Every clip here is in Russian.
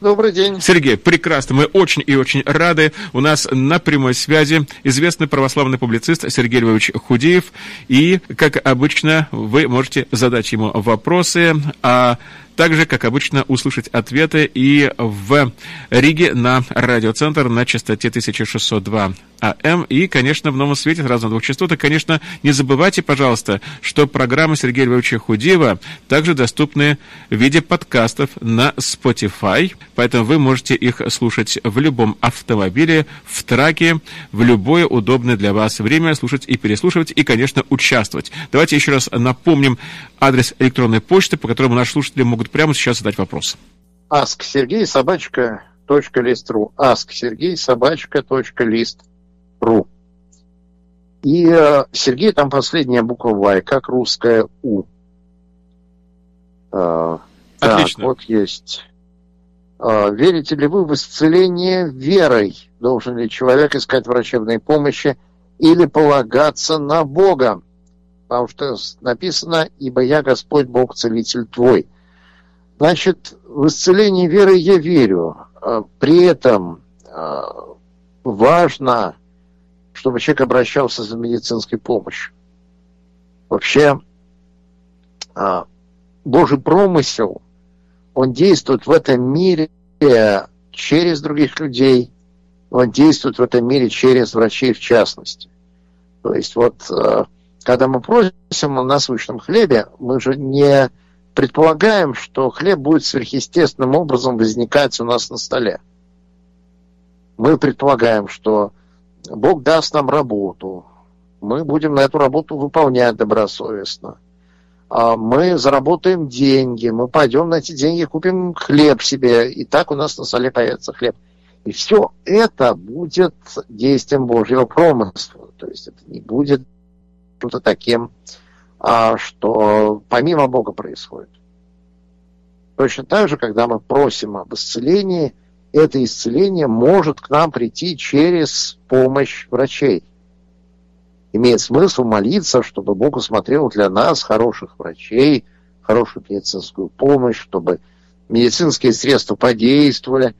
Добрый день. Сергей, прекрасно. Мы очень и очень рады. У нас на прямой связи известный православный публицист Сергей Львович Худеев. И, как обычно, вы можете задать ему вопросы, а также, как обычно, услышать ответы и в Риге на радиоцентр на частоте 1602 АМ. И, конечно, в новом свете сразу на двух частотах. Конечно, не забывайте, пожалуйста, что программы Сергея Львовича Худеева также доступны в виде подкастов на Spotify. Поэтому вы можете их слушать в любом автомобиле, в траке, в любое удобное для вас время слушать и переслушивать, и, конечно, участвовать. Давайте еще раз напомним адрес электронной почты, по которому наши слушатели могут могут прямо сейчас задать вопрос. Аск Сергей собачка точка лист.ру. Аск Сергей собачка точка лист.ру. И э, Сергей там последняя буква Y, как русская У. Э, Отлично. Так, вот есть. Э, верите ли вы в исцеление верой? Должен ли человек искать врачебной помощи или полагаться на Бога? Потому что написано, ибо я Господь Бог, целитель твой. Значит, в исцеление веры я верю. А при этом а, важно, чтобы человек обращался за медицинской помощью. Вообще, а, Божий промысел, он действует в этом мире через других людей, он действует в этом мире через врачей в частности. То есть вот, когда мы просим о насущном хлебе, мы же не предполагаем, что хлеб будет сверхъестественным образом возникать у нас на столе. Мы предполагаем, что Бог даст нам работу, мы будем на эту работу выполнять добросовестно. А мы заработаем деньги, мы пойдем на эти деньги, купим хлеб себе, и так у нас на столе появится хлеб. И все это будет действием Божьего промысла. То есть это не будет что-то таким, что помимо Бога происходит. Точно так же, когда мы просим об исцелении, это исцеление может к нам прийти через помощь врачей. Имеет смысл молиться, чтобы Бог усмотрел для нас хороших врачей, хорошую медицинскую помощь, чтобы медицинские средства подействовали.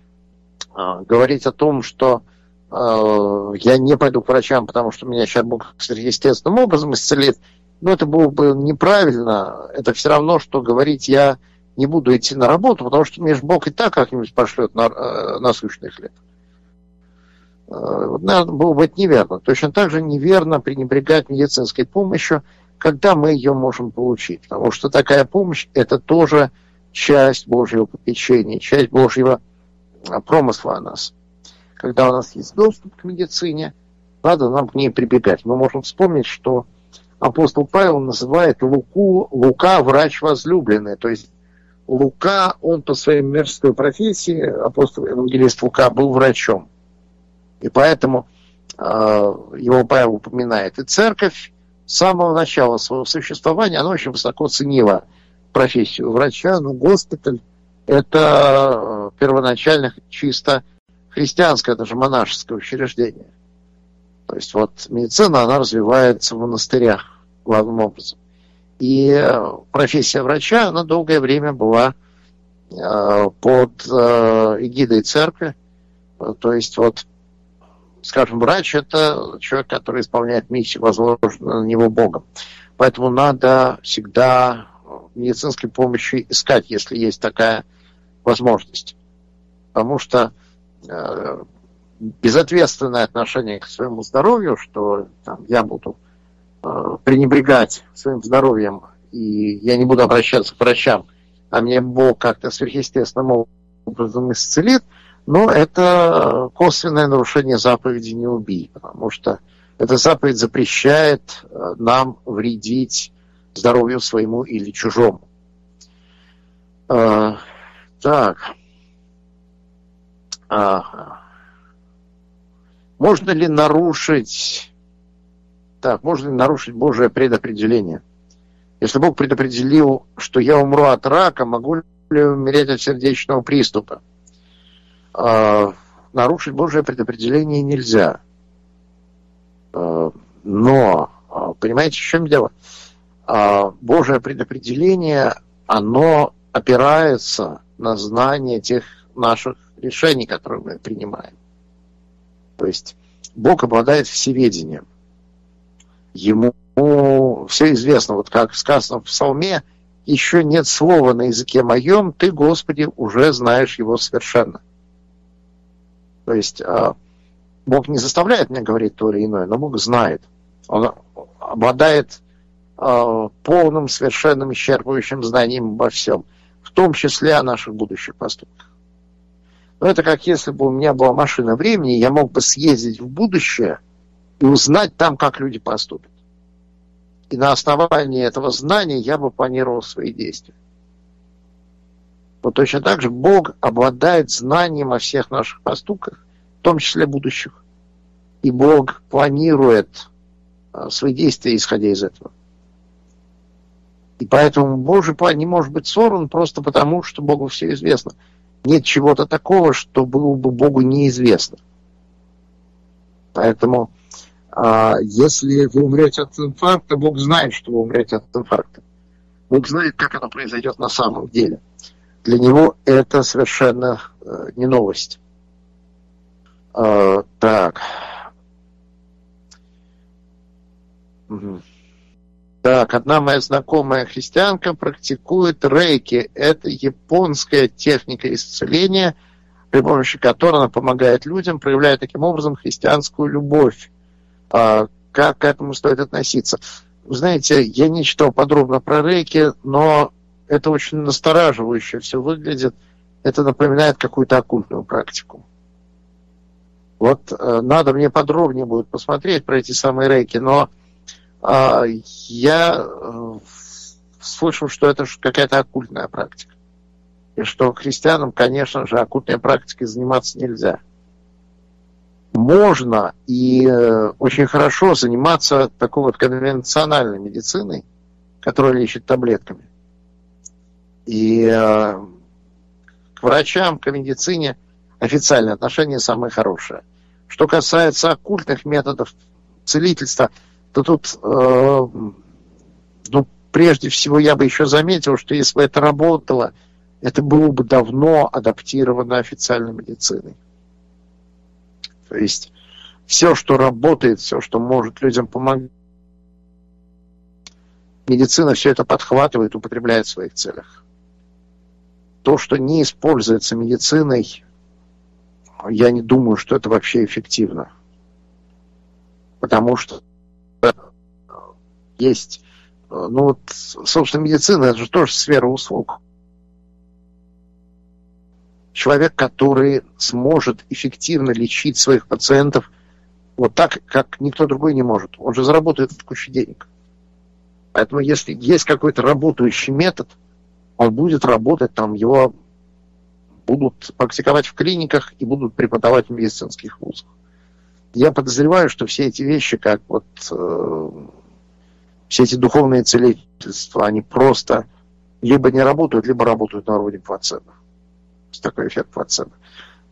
А, говорить о том, что э, я не пойду к врачам, потому что меня сейчас Бог естественным образом исцелит, ну, это было бы неправильно. Это все равно, что говорить, я не буду идти на работу, потому что мне же Бог и так как-нибудь пошлет на, э, насущный хлеб. Э, наверное, было бы это неверно. Точно так же неверно пренебрегать медицинской помощью, когда мы ее можем получить. Потому что такая помощь – это тоже часть Божьего попечения, часть Божьего э, промысла о нас. Когда у нас есть доступ к медицине, надо нам к ней прибегать. Мы можем вспомнить, что апостол Павел называет Луку, Лука врач возлюбленный. То есть Лука, он по своей мерзкой профессии, апостол евангелист Лука, был врачом. И поэтому э, его Павел упоминает. И церковь с самого начала своего существования, она очень высоко ценила профессию врача, но госпиталь это э, первоначально чисто христианское, даже монашеское учреждение. То есть вот медицина, она развивается в монастырях главным образом. И э, профессия врача, она долгое время была э, под э, эгидой церкви. То есть вот, скажем, врач – это человек, который исполняет миссию, возложенную на него Богом. Поэтому надо всегда медицинской помощи искать, если есть такая возможность. Потому что безответственное отношение к своему здоровью, что там, я буду э, пренебрегать своим здоровьем, и я не буду обращаться к врачам, а мне Бог как-то сверхъестественным образом исцелит, но это косвенное нарушение заповеди «не убий», потому что эта заповедь запрещает э, нам вредить здоровью своему или чужому. Э, так. А, можно ли нарушить... Так, можно ли нарушить Божие предопределение? Если Бог предопределил, что я умру от рака, могу ли умереть от сердечного приступа? Э, нарушить Божие предопределение нельзя. Э, но, а, понимаете, в чем дело? Э, Божие предопределение, оно опирается на знание тех наших решений, которые мы принимаем. То есть Бог обладает всеведением. Ему все известно, вот как сказано в псалме, еще нет слова на языке моем, ты, Господи, уже знаешь его совершенно. То есть а, Бог не заставляет меня говорить то или иное, но Бог знает. Он обладает а, полным, совершенным, исчерпывающим знанием обо всем, в том числе о наших будущих поступках. Но это как если бы у меня была машина времени, я мог бы съездить в будущее и узнать там, как люди поступят. И на основании этого знания я бы планировал свои действия. Вот точно так же Бог обладает знанием о всех наших поступках, в том числе будущих. И Бог планирует а, свои действия, исходя из этого. И поэтому Божий план не может быть сорван просто потому, что Богу все известно. Нет чего-то такого, что было бы Богу неизвестно. Поэтому а если вы умрете от инфаркта, Бог знает, что вы умрете от инфаркта. Бог знает, как оно произойдет на самом деле. Для него это совершенно э, не новость. Э, так. Угу. Так, одна моя знакомая христианка практикует рейки. Это японская техника исцеления, при помощи которой она помогает людям, проявляя таким образом христианскую любовь. А, как к этому стоит относиться. Знаете, я не читал подробно про рейки, но это очень настораживающе все выглядит. Это напоминает какую-то оккультную практику. Вот э, надо мне подробнее будет посмотреть про эти самые рейки, но я э, слышал, что это какая-то оккультная практика. И что христианам, конечно же, оккультной практикой заниматься нельзя можно и э, очень хорошо заниматься такой вот конвенциональной медициной, которая лечит таблетками. И э, к врачам, к медицине официальное отношение самое хорошее. Что касается оккультных методов целительства, то тут, э, ну, прежде всего, я бы еще заметил, что если бы это работало, это было бы давно адаптировано официальной медициной. То есть все, что работает, все, что может людям помогать, медицина все это подхватывает, употребляет в своих целях. То, что не используется медициной, я не думаю, что это вообще эффективно. Потому что есть, ну вот, собственно, медицина, это же тоже сфера услуг человек, который сможет эффективно лечить своих пациентов вот так, как никто другой не может. Он же заработает кучу денег. Поэтому если есть какой-то работающий метод, он будет работать, там его будут практиковать в клиниках и будут преподавать в медицинских вузах. Я подозреваю, что все эти вещи, как вот э, все эти духовные целительства, они просто либо не работают, либо работают на уровне плацебо такой эффект плацебо.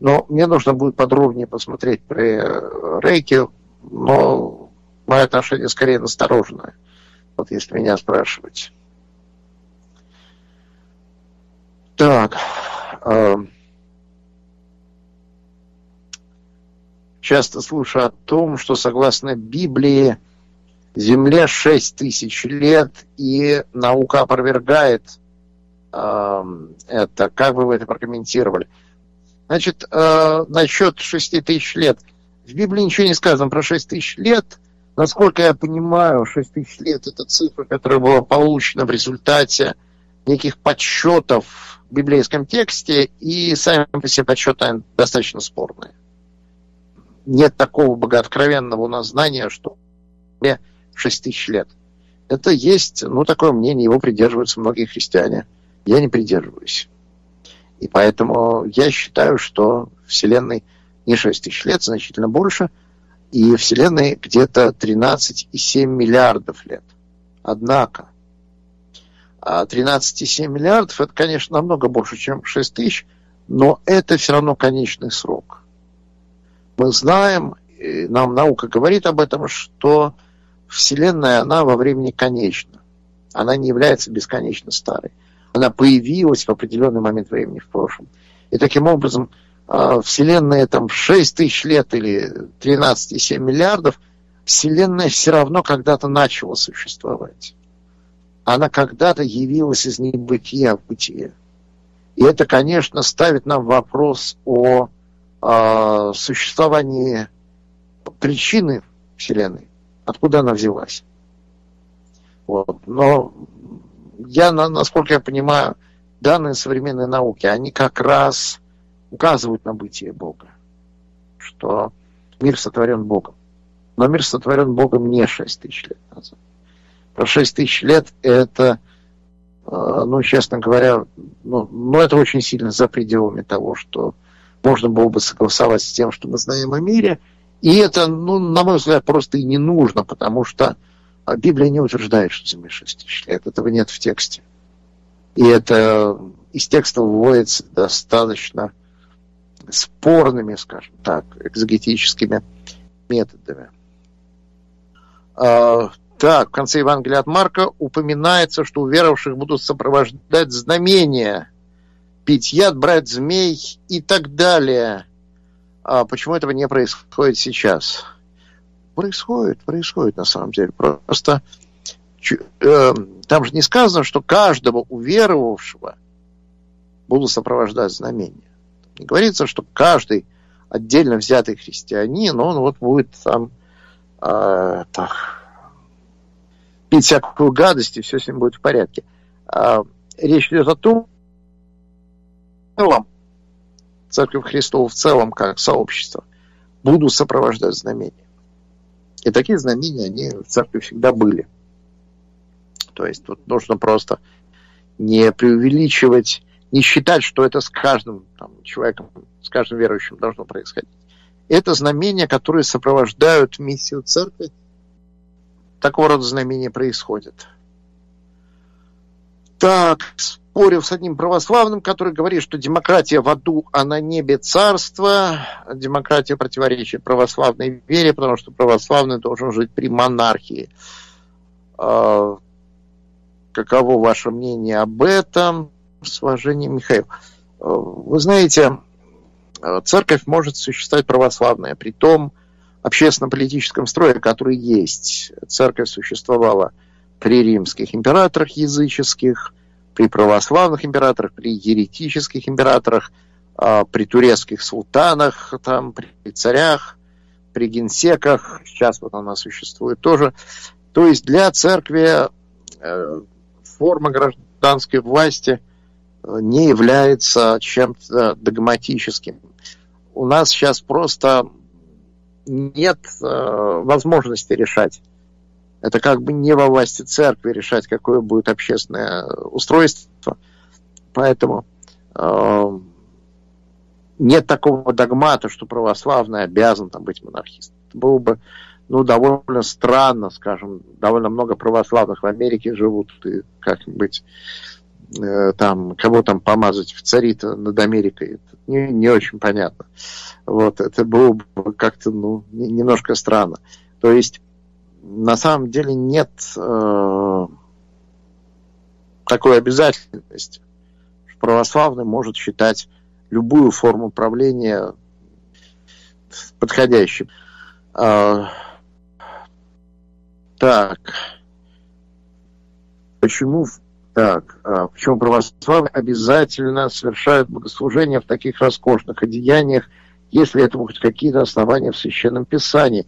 Но мне нужно будет подробнее посмотреть при э, рейке, но мое отношение скорее настороженное, вот если меня спрашивать. Так. Э, часто слушаю о том, что согласно Библии Земле 6 тысяч лет, и наука опровергает это, как бы вы это прокомментировали? Значит, э, насчет 6 тысяч лет. В Библии ничего не сказано про 6 тысяч лет. Насколько я понимаю, 6 тысяч лет – это цифра, которая была получена в результате неких подсчетов в библейском тексте, и сами по себе подсчеты достаточно спорные. Нет такого богооткровенного у нас знания, что 6 тысяч лет. Это есть, ну, такое мнение, его придерживаются многие христиане – я не придерживаюсь. И поэтому я считаю, что Вселенной не 6 тысяч лет, значительно больше, и Вселенной где-то 13,7 миллиардов лет. Однако, 13,7 а миллиардов, это, конечно, намного больше, чем 6 тысяч, но это все равно конечный срок. Мы знаем, нам наука говорит об этом, что Вселенная, она во времени конечна. Она не является бесконечно старой она появилась в определенный момент времени в прошлом. И таким образом э, Вселенная там 6 тысяч лет или 13,7 миллиардов, Вселенная все равно когда-то начала существовать. Она когда-то явилась из небытия в бытие. И это, конечно, ставит нам вопрос о э, существовании причины Вселенной, откуда она взялась. Вот. Но я, насколько я понимаю, данные современной науки, они как раз указывают на бытие Бога, что мир сотворен Богом. Но мир сотворен Богом не 6 тысяч лет назад. Про 6 тысяч лет это, э, ну, честно говоря, ну, ну, это очень сильно за пределами того, что можно было бы согласовать с тем, что мы знаем о мире. И это, ну, на мой взгляд, просто и не нужно, потому что а Библия не утверждает, что Земле 6 тысяч лет. Этого нет в тексте. И это из текста выводится достаточно спорными, скажем так, экзогетическими методами. А, так, в конце Евангелия от Марка упоминается, что у веровавших будут сопровождать знамения, пить яд, брать змей и так далее. А почему этого не происходит сейчас? происходит, происходит на самом деле. Просто э, там же не сказано, что каждого уверовавшего будут сопровождать знамения. Не говорится, что каждый отдельно взятый христианин, он вот будет там э, так, пить всякую гадость, и все с ним будет в порядке. А, речь идет о том, Церковь Христова в целом, как сообщество, будут сопровождать знамения. И такие знамения, они в церкви всегда были. То есть тут нужно просто не преувеличивать, не считать, что это с каждым там, человеком, с каждым верующим должно происходить. Это знамения, которые сопровождают миссию церкви. Такого рода знамения происходят. Так, спорил с одним православным, который говорит, что демократия в аду, а на небе царство. Демократия противоречит православной вере, потому что православный должен жить при монархии. А, каково ваше мнение об этом? С уважением, Михаил. А, вы знаете, церковь может существовать православная, при том общественно-политическом строе, который есть. Церковь существовала при римских императорах языческих – при православных императорах, при еретических императорах, а, при турецких султанах, там, при царях, при генсеках, сейчас вот она существует тоже. То есть для церкви э, форма гражданской власти э, не является чем-то догматическим. У нас сейчас просто нет э, возможности решать это как бы не во власти церкви решать, какое будет общественное устройство. Поэтому э, нет такого догмата, что православный обязан там быть монархистом. Это было бы ну, довольно странно, скажем, довольно много православных в Америке живут, и как-нибудь э, там, кого там помазать в цари-то над Америкой, это не, не очень понятно. Вот, это было бы как-то, ну, немножко странно. То есть на самом деле нет э, такой обязательности, православный может считать любую форму правления подходящим. Э, так. Почему так, а, почему православные обязательно совершают богослужения в таких роскошных одеяниях, если это хоть какие-то основания в Священном Писании?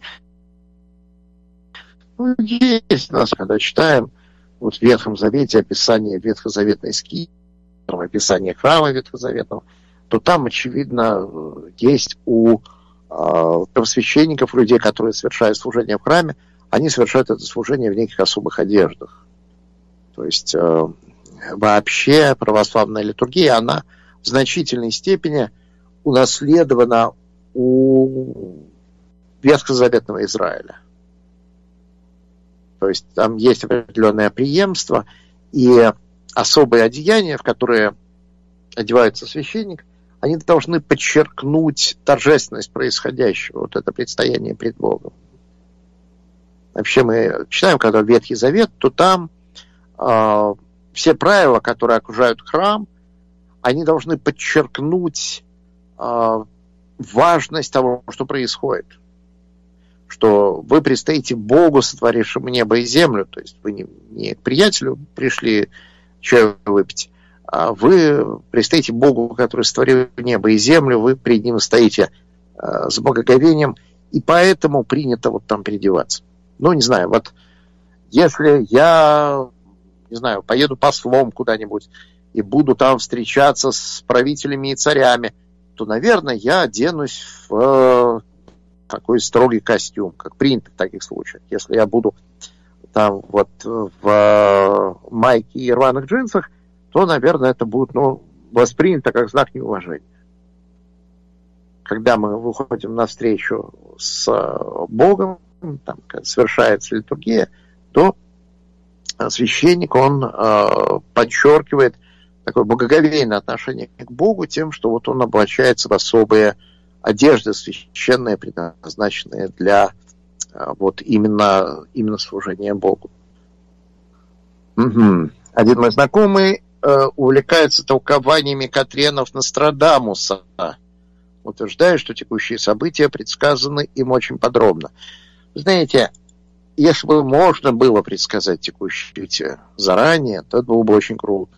Ну, есть нас, когда читаем вот в Ветхом Завете описание ветхозаветной скии, описание храма ветхозаветного, то там, очевидно, есть у э, первосвященников, людей, которые совершают служение в храме, они совершают это служение в неких особых одеждах. То есть э, вообще православная литургия, она в значительной степени унаследована у ветхозаветного Израиля. То есть там есть определенное преемство и особые одеяния, в которые одевается священник, они должны подчеркнуть торжественность происходящего, вот это предстояние пред Богом. Вообще мы читаем, когда Ветхий Завет, то там э, все правила, которые окружают храм, они должны подчеркнуть э, важность того, что происходит. Что вы предстоите Богу, сотворившему небо и землю. То есть вы не, не к приятелю пришли чай выпить, а вы предстоите Богу, который сотворил небо и землю, вы перед ним стоите э, с благоговением, и поэтому принято вот там переодеваться. Ну, не знаю, вот если я, не знаю, поеду послом куда-нибудь и буду там встречаться с правителями и царями, то, наверное, я оденусь в такой строгий костюм, как принято в таких случаях. Если я буду там вот в э, майке и рваных джинсах, то, наверное, это будет ну, воспринято как знак неуважения. Когда мы выходим навстречу с э, Богом, там совершается литургия, то священник, он э, подчеркивает такое благоговейное отношение к Богу тем, что вот он облачается в особые одежды священные, предназначенные для э, вот именно, именно служения Богу. Угу. Один мой знакомый э, увлекается толкованиями Катренов Нострадамуса, утверждая, что текущие события предсказаны им очень подробно. Знаете, если бы можно было предсказать текущие заранее, то это было бы очень круто.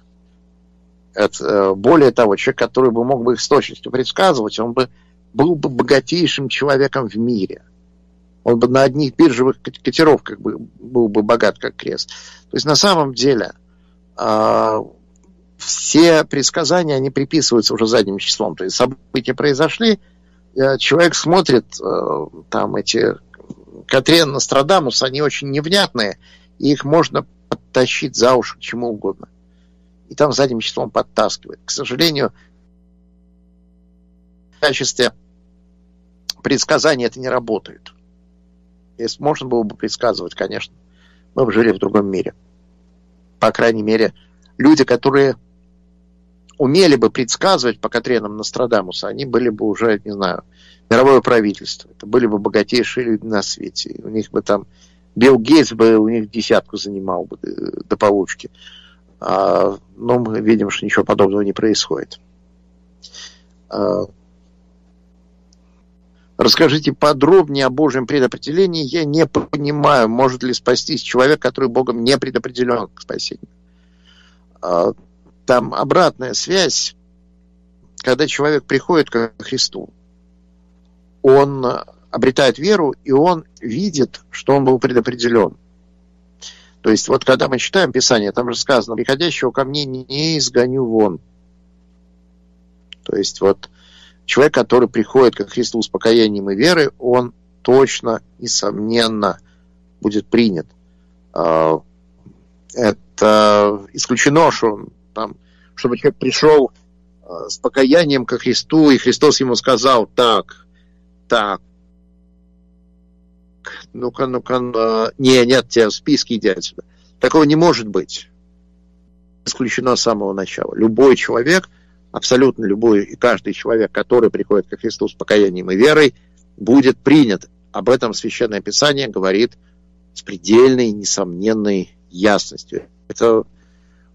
Это, э, более того, человек, который бы мог бы их с точностью предсказывать, он бы был бы богатейшим человеком в мире. Он бы на одних биржевых котировках бы, был бы богат, как крест. То есть на самом деле э, все предсказания, они приписываются уже задним числом. То есть события произошли, э, человек смотрит э, там эти Катрен Нострадамус, они очень невнятные, и их можно подтащить за уши к чему угодно. И там задним числом подтаскивает. К сожалению, качестве предсказания это не работает. Если можно было бы предсказывать, конечно, мы бы жили в другом мире. По крайней мере, люди, которые умели бы предсказывать по Катренам Нострадамуса, они были бы уже, не знаю, мировое правительство. Это были бы богатейшие люди на свете. У них бы там Билл Гейтс бы у них десятку занимал бы э, до получки. А, но мы видим, что ничего подобного не происходит. А, расскажите подробнее о Божьем предопределении. Я не понимаю, может ли спастись человек, который Богом не предопределен к спасению. А, там обратная связь, когда человек приходит к Христу он обретает веру, и он видит, что он был предопределен. То есть вот когда мы читаем Писание, там же сказано, приходящего ко мне не изгоню вон. То есть вот человек, который приходит к Христу с покаянием и верой, он точно, несомненно, будет принят. А, это исключено, что там, чтобы человек пришел а, с покаянием ко Христу, и Христос ему сказал, так, так, ну-ка, ну-ка, ну, не, нет, тебя в списке иди отсюда. Такого не может быть. Исключено с самого начала. Любой человек, абсолютно любой и каждый человек, который приходит к Христу с покаянием и верой, будет принят. Об этом Священное Писание говорит с предельной, несомненной ясностью. Это,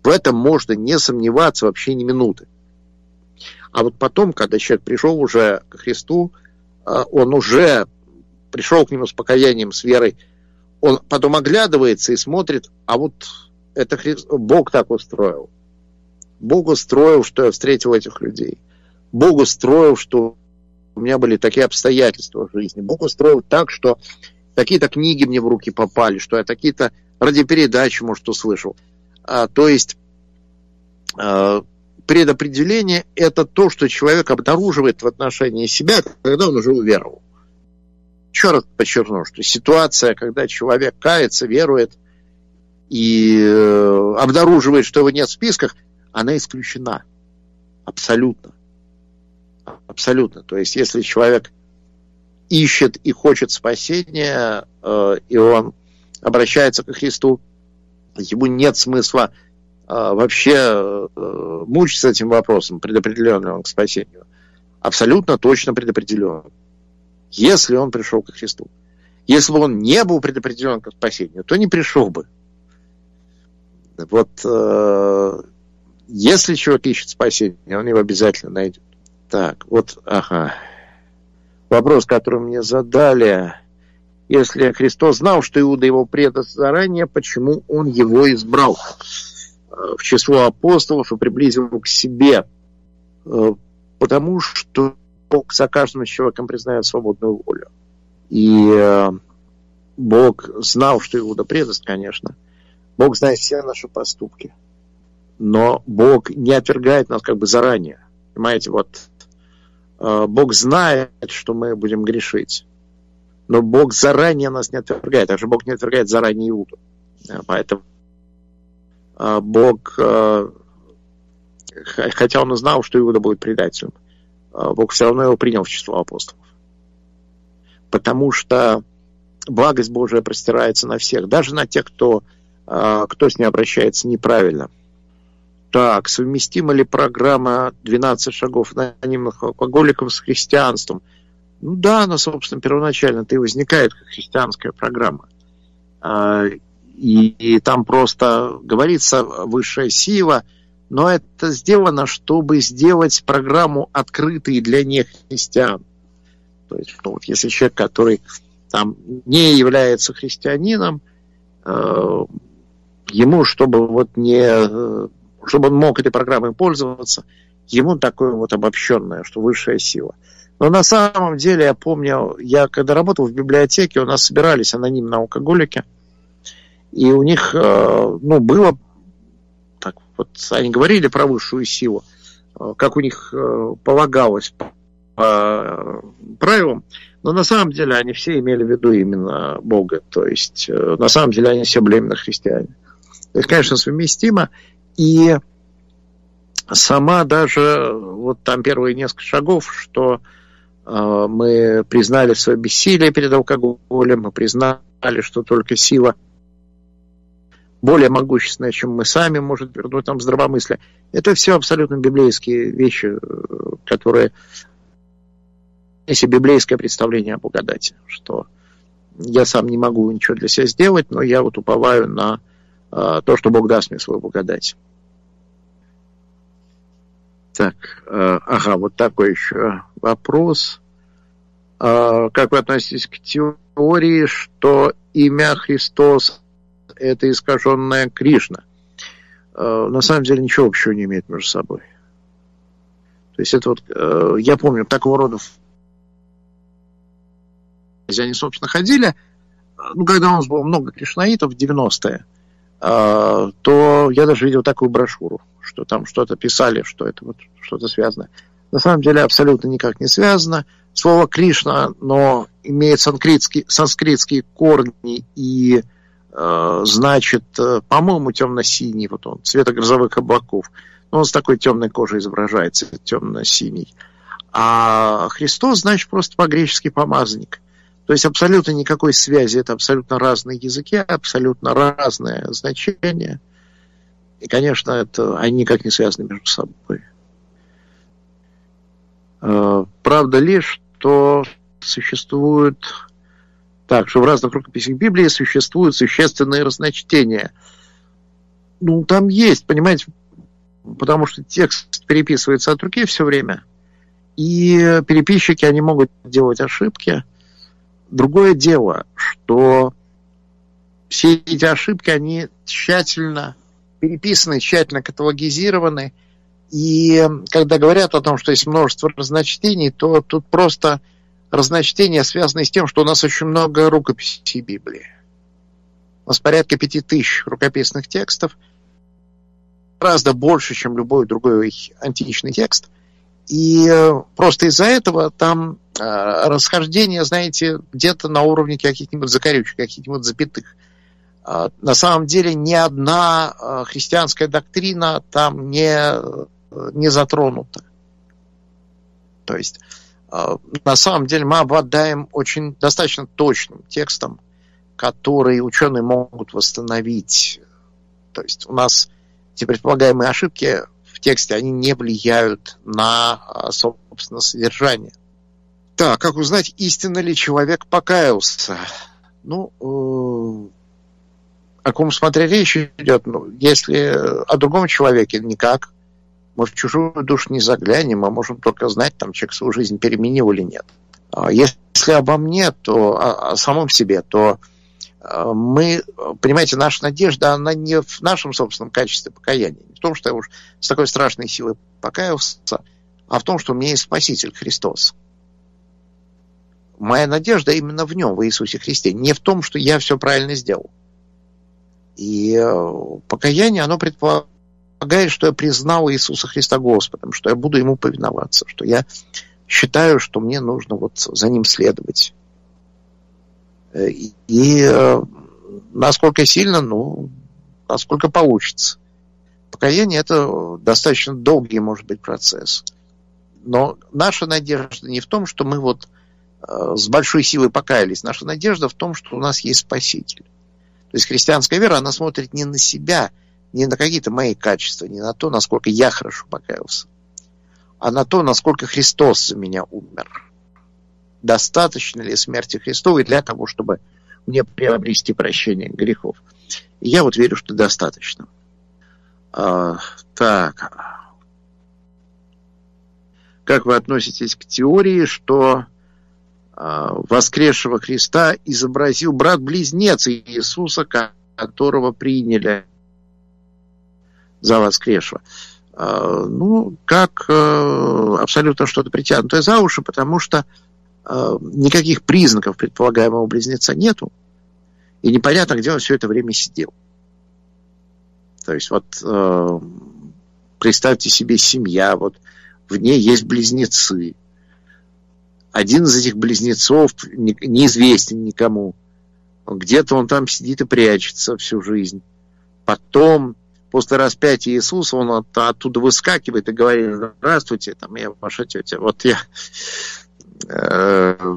в этом можно не сомневаться вообще ни минуты. А вот потом, когда человек пришел уже к Христу, а, он уже пришел к нему с покаянием, с верой, он потом оглядывается и смотрит, а вот это Христ, Бог так устроил. Бог устроил, что я встретил этих людей. Бог устроил, что у меня были такие обстоятельства в жизни. Бог устроил так, что такие-то книги мне в руки попали, что я такие-то радиопередачи, может, услышал. А, то есть а, предопределение – это то, что человек обнаруживает в отношении себя, когда он уже уверовал. Еще раз подчеркну, что ситуация, когда человек кается, верует и э, обнаруживает, что его нет в списках, она исключена. Абсолютно. Абсолютно. То есть, если человек ищет и хочет спасения, э, и он обращается к Христу, ему нет смысла а, вообще э, мучиться этим вопросом, предопределен ли он к спасению. Абсолютно точно предопределен. Если он пришел к Христу. Если бы он не был предопределен к спасению, то не пришел бы. Вот э, если человек ищет спасение, он его обязательно найдет. Так, вот, ага. Вопрос, который мне задали. Если Христос знал, что Иуда его предаст заранее, почему он его избрал э, в число апостолов и приблизил к себе? Э, потому что Бог за каждым человеком признает свободную волю. И э, Бог знал, что Иуда предаст, конечно. Бог знает все наши поступки. Но Бог не отвергает нас как бы заранее. Понимаете, вот Бог знает, что мы будем грешить. Но Бог заранее нас не отвергает. Также Бог не отвергает заранее Иуду. Поэтому а, Бог, хотя он знал, что Иуда будет предателем, Бог все равно его принял в число апостолов. Потому что благость Божия простирается на всех, даже на тех, кто, кто с ней обращается неправильно. Так, совместима ли программа «12 шагов анонимных алкоголиков» с христианством – ну да, она, собственно, первоначально-то и возникает как христианская программа. А, и, и там просто говорится высшая сила, но это сделано, чтобы сделать программу открытой для нехристиан. То есть, ну, вот если человек, который там не является христианином, э, ему, чтобы вот не, чтобы он мог этой программой пользоваться, ему такое вот обобщенное, что высшая сила – но на самом деле, я помню, я когда работал в библиотеке, у нас собирались анонимные алкоголики, и у них, э, ну, было, так вот, они говорили про высшую силу, э, как у них э, полагалось по правилам, но на самом деле они все имели в виду именно Бога, то есть на самом деле они все были именно христиане. То есть, конечно, совместимо, и сама даже, вот там первые несколько шагов, что а, мы признали свое бессилие перед алкоголем, мы признали, что только сила более могущественная, чем мы сами, может вернуть нам здравомыслие. Это все абсолютно библейские вещи, которые если библейское представление о благодати, что я сам не могу ничего для себя сделать, но я вот уповаю на э, то, что Бог даст мне свою благодать. Так, э, ага, вот такой еще вопрос. Э, как вы относитесь к теории, что имя Христос – это искаженная Кришна? На самом деле ничего общего не имеет между собой. То есть это вот, я помню, такого рода они, собственно, ходили, ну, когда у нас было много кришнаитов в 90-е, а, то я даже видел такую брошюру, что там что-то писали, что это вот что-то связано. На самом деле абсолютно никак не связано. Слово Кришна, но имеет санскритские, санскритские корни и э, значит, по-моему, темно-синий, вот он, цвета грозовых облаков. Но он с такой темной кожей изображается, темно-синий. А Христос, значит, просто по-гречески помазанник. То есть абсолютно никакой связи, это абсолютно разные языки, абсолютно разное значение. И, конечно, это, они никак не связаны между собой. Э, правда ли, что существует так, что в разных рукописях Библии существуют существенные разночтения. Ну, там есть, понимаете, потому что текст переписывается от руки все время, и переписчики, они могут делать ошибки – Другое дело, что все эти ошибки, они тщательно переписаны, тщательно каталогизированы. И когда говорят о том, что есть множество разночтений, то тут просто разночтения связаны с тем, что у нас очень много рукописей Библии. У нас порядка пяти тысяч рукописных текстов, гораздо больше, чем любой другой античный текст. И э, просто из-за этого там расхождение, знаете, где-то на уровне каких-нибудь закорючек, каких-нибудь запятых. Э, на самом деле ни одна э, христианская доктрина там не, не затронута. То есть э, на самом деле мы обладаем очень достаточно точным текстом, который ученые могут восстановить. То есть у нас эти предполагаемые ошибки тексте, они не влияют на, а, собственно, содержание. Так, как узнать, истинно ли человек покаялся? Ну, э, о ком смотря речь идет, ну, если о другом человеке, никак. Мы в чужую душу не заглянем, мы можем только знать, там человек свою жизнь переменил или нет. А если обо мне, то о, о самом себе, то э, мы, понимаете, наша надежда, она не в нашем собственном качестве покаяния, не в том, что я уж с такой страшной силой покаялся, а в том, что у меня есть Спаситель Христос. Моя надежда именно в нем, в Иисусе Христе, не в том, что я все правильно сделал. И э, покаяние, оно предполагает, что я признал Иисуса Христа Господом, что я буду Ему повиноваться, что я считаю, что мне нужно вот за Ним следовать. Э, и, и э, насколько сильно, ну, насколько получится. Покаяние – это достаточно долгий, может быть, процесс. Но наша надежда не в том, что мы вот с большой силой покаялись. Наша надежда в том, что у нас есть Спаситель. То есть христианская вера, она смотрит не на себя, не на какие-то мои качества, не на то, насколько я хорошо покаялся, а на то, насколько Христос за меня умер. Достаточно ли смерти Христовой для того, чтобы мне приобрести прощение грехов? Я вот верю, что достаточно. А, так. Как вы относитесь к теории, что воскресшего Христа изобразил брат-близнец Иисуса, которого приняли за воскресшего. А, ну, как э, абсолютно что-то притянутое за уши, потому что э, никаких признаков предполагаемого близнеца нету, и непонятно, где он все это время сидел. То есть вот э, представьте себе семья, вот в ней есть близнецы, один из этих близнецов неизвестен никому. Где-то он там сидит и прячется всю жизнь. Потом, после распятия Иисуса, он от, оттуда выскакивает и говорит, здравствуйте, там, я ваша тетя. Вот я... Э,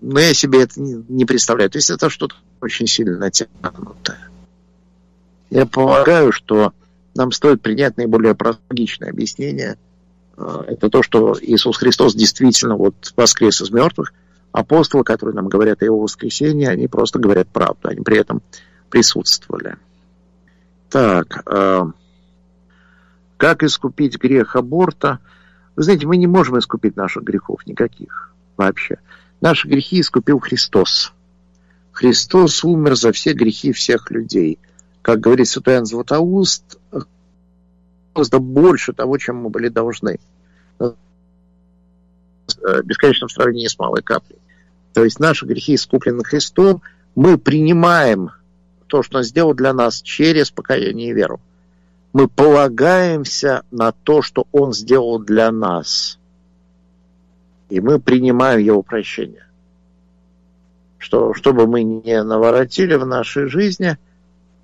но я себе это не, представляю. То есть это что-то очень сильно натянутое. Я полагаю, что нам стоит принять наиболее практичное объяснение – это то, что Иисус Христос действительно вот воскрес из мертвых. Апостолы, которые нам говорят о его воскресении, они просто говорят правду, они при этом присутствовали. Так, э, как искупить грех аборта? Вы знаете, мы не можем искупить наших грехов никаких вообще. Наши грехи искупил Христос. Христос умер за все грехи всех людей. Как говорит Святой Иоанн Златоуст, гораздо больше того, чем мы были должны. Э, бесконечно в сравнении с малой каплей. То есть наши грехи искуплены Христом, мы принимаем то, что Он сделал для нас через покаяние и веру. Мы полагаемся на то, что Он сделал для нас. И мы принимаем Его прощение. Что, чтобы мы не наворотили в нашей жизни,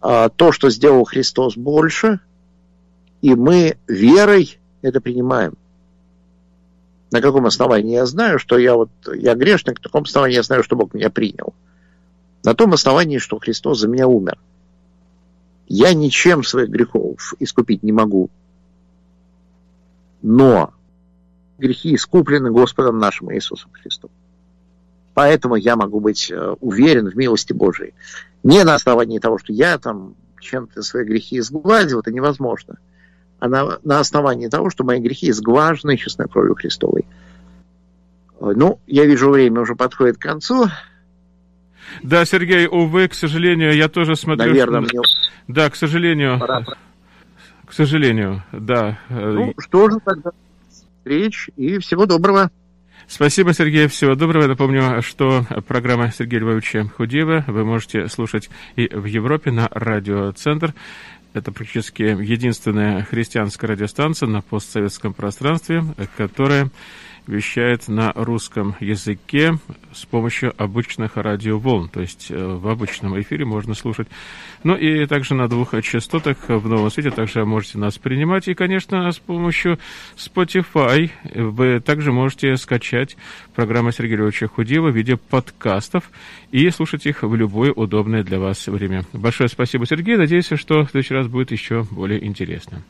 а то, что сделал Христос больше – и мы верой это принимаем. На каком основании я знаю, что я вот я грешник, на каком основании я знаю, что Бог меня принял? На том основании, что Христос за меня умер. Я ничем своих грехов искупить не могу. Но грехи искуплены Господом нашим Иисусом Христом. Поэтому я могу быть э, уверен в милости Божией. Не на основании того, что я там чем-то свои грехи изгладил, это невозможно а на, основании того, что мои грехи сглажены честной кровью Христовой. Ну, я вижу, время уже подходит к концу. Да, Сергей, увы, к сожалению, я тоже смотрю... Наверное, что... мне... Да, к сожалению. Пора. К сожалению, да. Ну, что же тогда? Встреч и всего доброго. Спасибо, Сергей. Всего доброго. Напомню, что программа Сергея Львовича Худеева вы можете слушать и в Европе на радиоцентр. Это практически единственная христианская радиостанция на постсоветском пространстве, которая вещает на русском языке с помощью обычных радиоволн, то есть э, в обычном эфире можно слушать. Ну и также на двух частотах в новом свете также можете нас принимать. И, конечно, с помощью Spotify вы также можете скачать программу Сергея Львовича Худеева в виде подкастов и слушать их в любое удобное для вас время. Большое спасибо, Сергей. Надеюсь, что в следующий раз будет еще более интересно.